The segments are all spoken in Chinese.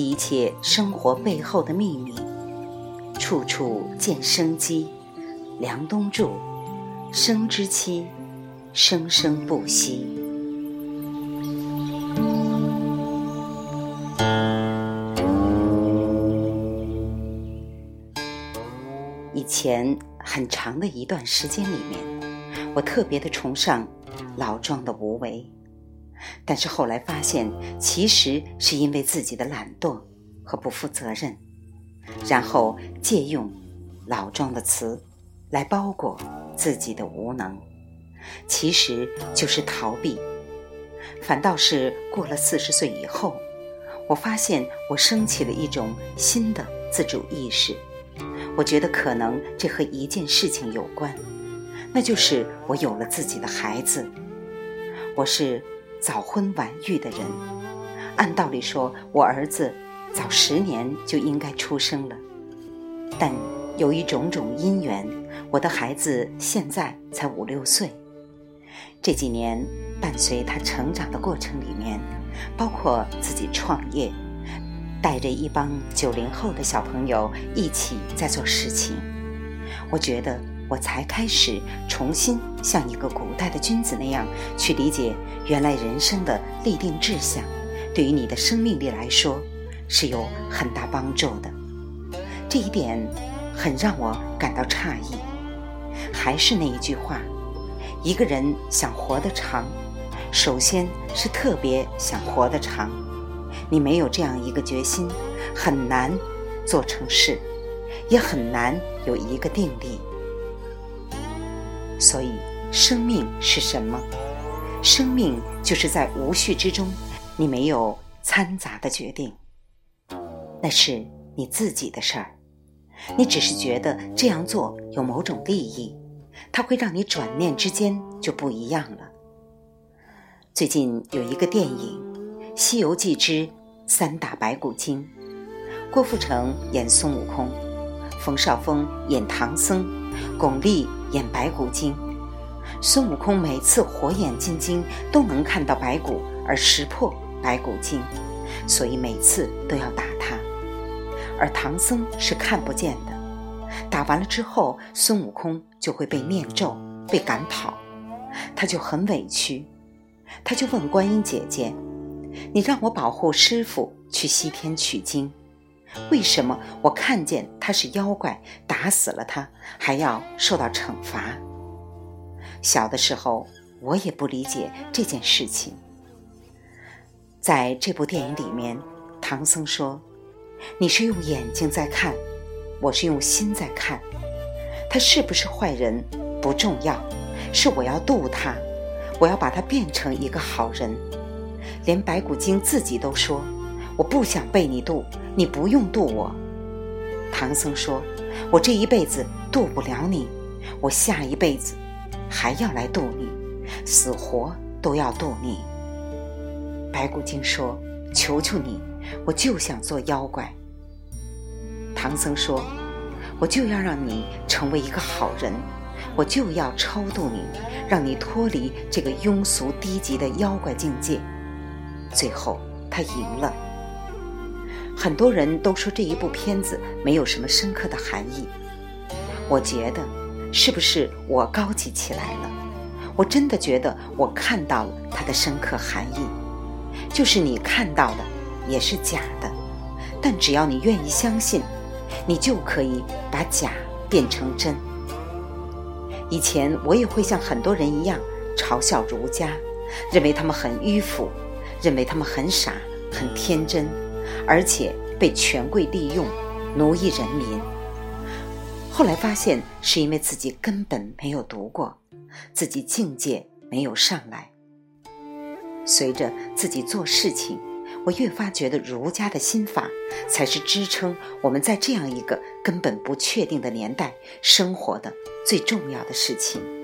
一切生活背后的秘密，处处见生机。梁冬著，生之期，生生不息。以前很长的一段时间里面，我特别的崇尚老庄的无为。但是后来发现，其实是因为自己的懒惰和不负责任，然后借用老庄的词来包裹自己的无能，其实就是逃避。反倒是过了四十岁以后，我发现我升起了一种新的自主意识。我觉得可能这和一件事情有关，那就是我有了自己的孩子。我是。早婚晚育的人，按道理说，我儿子早十年就应该出生了，但由于种种因缘，我的孩子现在才五六岁。这几年伴随他成长的过程里面，包括自己创业，带着一帮九零后的小朋友一起在做事情，我觉得。我才开始重新像一个古代的君子那样去理解，原来人生的立定志向，对于你的生命力来说是有很大帮助的。这一点很让我感到诧异。还是那一句话，一个人想活得长，首先是特别想活得长。你没有这样一个决心，很难做成事，也很难有一个定力。所以，生命是什么？生命就是在无序之中，你没有掺杂的决定，那是你自己的事儿。你只是觉得这样做有某种利益，它会让你转念之间就不一样了。最近有一个电影《西游记之三打白骨精》，郭富城演孙悟空，冯绍峰演唐僧，巩俐。演白骨精，孙悟空每次火眼金睛都能看到白骨而识破白骨精，所以每次都要打他。而唐僧是看不见的，打完了之后，孙悟空就会被念咒，被赶跑，他就很委屈，他就问观音姐姐：“你让我保护师傅去西天取经。”为什么我看见他是妖怪，打死了他还要受到惩罚？小的时候我也不理解这件事情。在这部电影里面，唐僧说：“你是用眼睛在看，我是用心在看。他是不是坏人不重要，是我要渡他，我要把他变成一个好人。”连白骨精自己都说。我不想被你渡，你不用渡我。唐僧说：“我这一辈子渡不了你，我下一辈子还要来渡你，死活都要渡你。”白骨精说：“求求你，我就想做妖怪。”唐僧说：“我就要让你成为一个好人，我就要超度你，让你脱离这个庸俗低级的妖怪境界。”最后他赢了。很多人都说这一部片子没有什么深刻的含义，我觉得是不是我高级起来了？我真的觉得我看到了它的深刻含义，就是你看到的也是假的，但只要你愿意相信，你就可以把假变成真。以前我也会像很多人一样嘲笑儒家，认为他们很迂腐，认为他们很傻、很天真。而且被权贵利用，奴役人民。后来发现是因为自己根本没有读过，自己境界没有上来。随着自己做事情，我越发觉得儒家的心法才是支撑我们在这样一个根本不确定的年代生活的最重要的事情。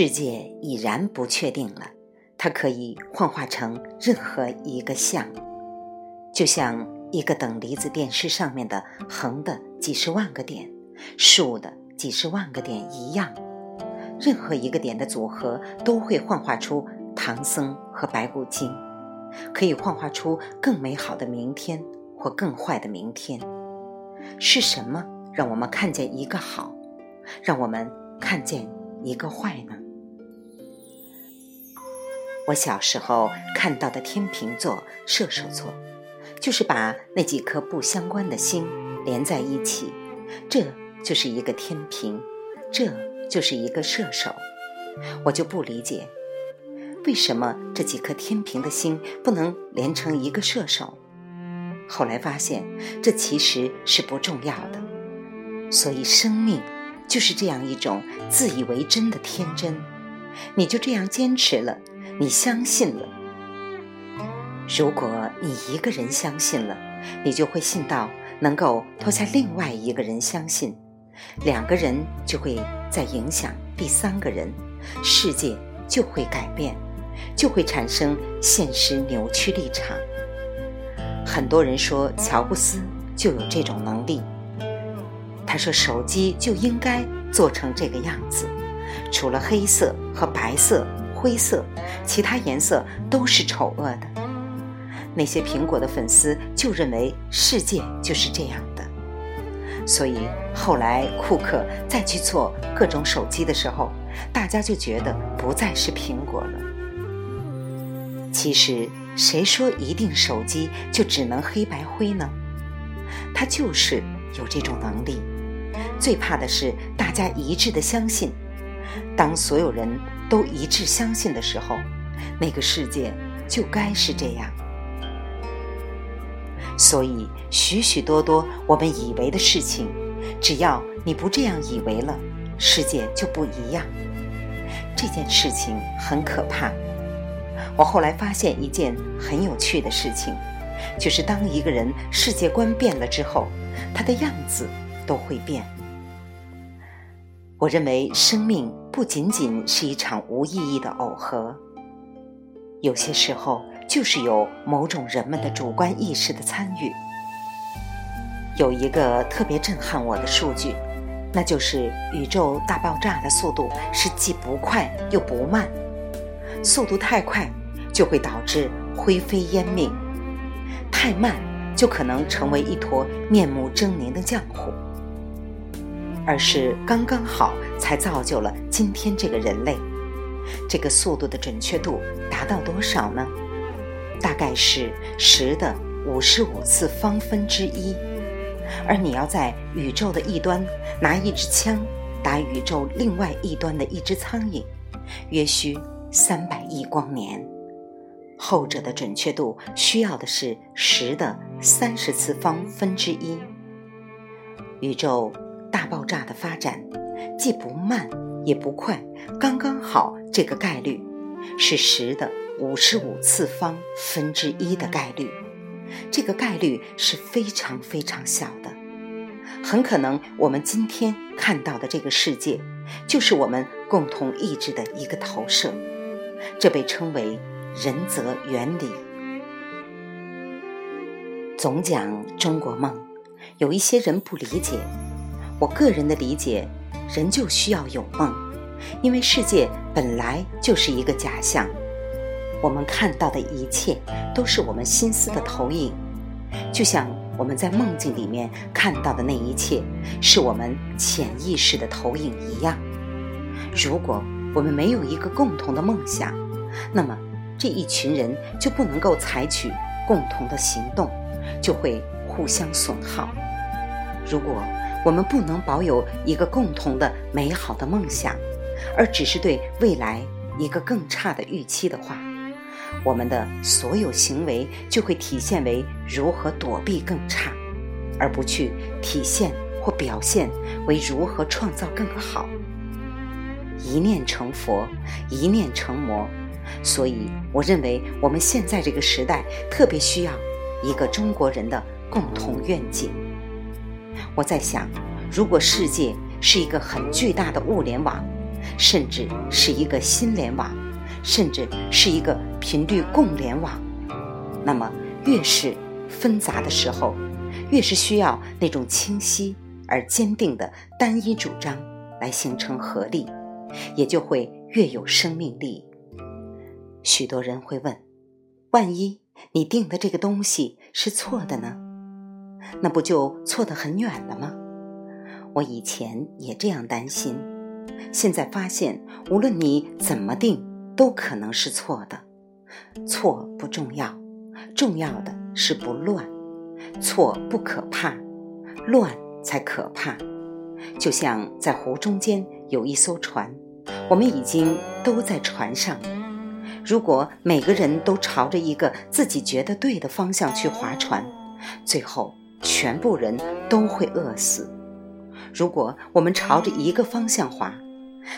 世界已然不确定了，它可以幻化成任何一个像，就像一个等离子电视上面的横的几十万个点，竖的几十万个点一样，任何一个点的组合都会幻化出唐僧和白骨精，可以幻化出更美好的明天或更坏的明天。是什么让我们看见一个好，让我们看见一个坏呢？我小时候看到的天秤座、射手座，就是把那几颗不相关的心连在一起，这就是一个天平，这就是一个射手。我就不理解，为什么这几颗天平的心不能连成一个射手？后来发现，这其实是不重要的。所以，生命就是这样一种自以为真的天真，你就这样坚持了。你相信了，如果你一个人相信了，你就会信到能够拖下另外一个人相信，两个人就会在影响第三个人，世界就会改变，就会产生现实扭曲立场。很多人说乔布斯就有这种能力，他说手机就应该做成这个样子，除了黑色和白色。灰色，其他颜色都是丑恶的。那些苹果的粉丝就认为世界就是这样的，所以后来库克再去做各种手机的时候，大家就觉得不再是苹果了。其实谁说一定手机就只能黑白灰呢？它就是有这种能力。最怕的是大家一致的相信。当所有人都一致相信的时候，那个世界就该是这样。所以，许许多多我们以为的事情，只要你不这样以为了，世界就不一样。这件事情很可怕。我后来发现一件很有趣的事情，就是当一个人世界观变了之后，他的样子都会变。我认为生命不仅仅是一场无意义的耦合，有些时候就是有某种人们的主观意识的参与。有一个特别震撼我的数据，那就是宇宙大爆炸的速度是既不快又不慢，速度太快就会导致灰飞烟灭，太慢就可能成为一坨面目狰狞的浆糊。而是刚刚好，才造就了今天这个人类。这个速度的准确度达到多少呢？大概是十的五十五次方分之一。而你要在宇宙的一端拿一支枪打宇宙另外一端的一只苍蝇，约需三百亿光年。后者的准确度需要的是十的三十次方分之一。宇宙。大爆炸的发展既不慢也不快，刚刚好。这个概率是十的五十五次方分之一的概率，这个概率是非常非常小的。很可能我们今天看到的这个世界，就是我们共同意志的一个投射。这被称为人则原理。总讲中国梦，有一些人不理解。我个人的理解，人就需要有梦，因为世界本来就是一个假象。我们看到的一切都是我们心思的投影，就像我们在梦境里面看到的那一切，是我们潜意识的投影一样。如果我们没有一个共同的梦想，那么这一群人就不能够采取共同的行动，就会互相损耗。如果我们不能保有一个共同的美好的梦想，而只是对未来一个更差的预期的话，我们的所有行为就会体现为如何躲避更差，而不去体现或表现为如何创造更好。一念成佛，一念成魔。所以，我认为我们现在这个时代特别需要一个中国人的共同愿景。我在想，如果世界是一个很巨大的物联网，甚至是一个新联网，甚至是一个频率共联网，那么越是纷杂的时候，越是需要那种清晰而坚定的单一主张来形成合力，也就会越有生命力。许多人会问：万一你定的这个东西是错的呢？那不就错得很远了吗？我以前也这样担心，现在发现，无论你怎么定，都可能是错的。错不重要，重要的是不乱。错不可怕，乱才可怕。就像在湖中间有一艘船，我们已经都在船上。如果每个人都朝着一个自己觉得对的方向去划船，最后全部人都会饿死。如果我们朝着一个方向划，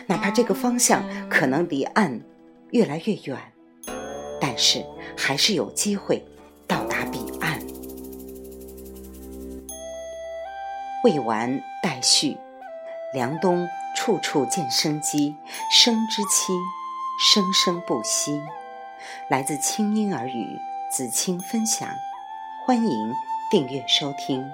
哪怕这个方向可能离岸越来越远，但是还是有机会到达彼岸。未完待续，梁冬处处见生机，生之期，生生不息。来自清音儿语，子清分享，欢迎订阅收听。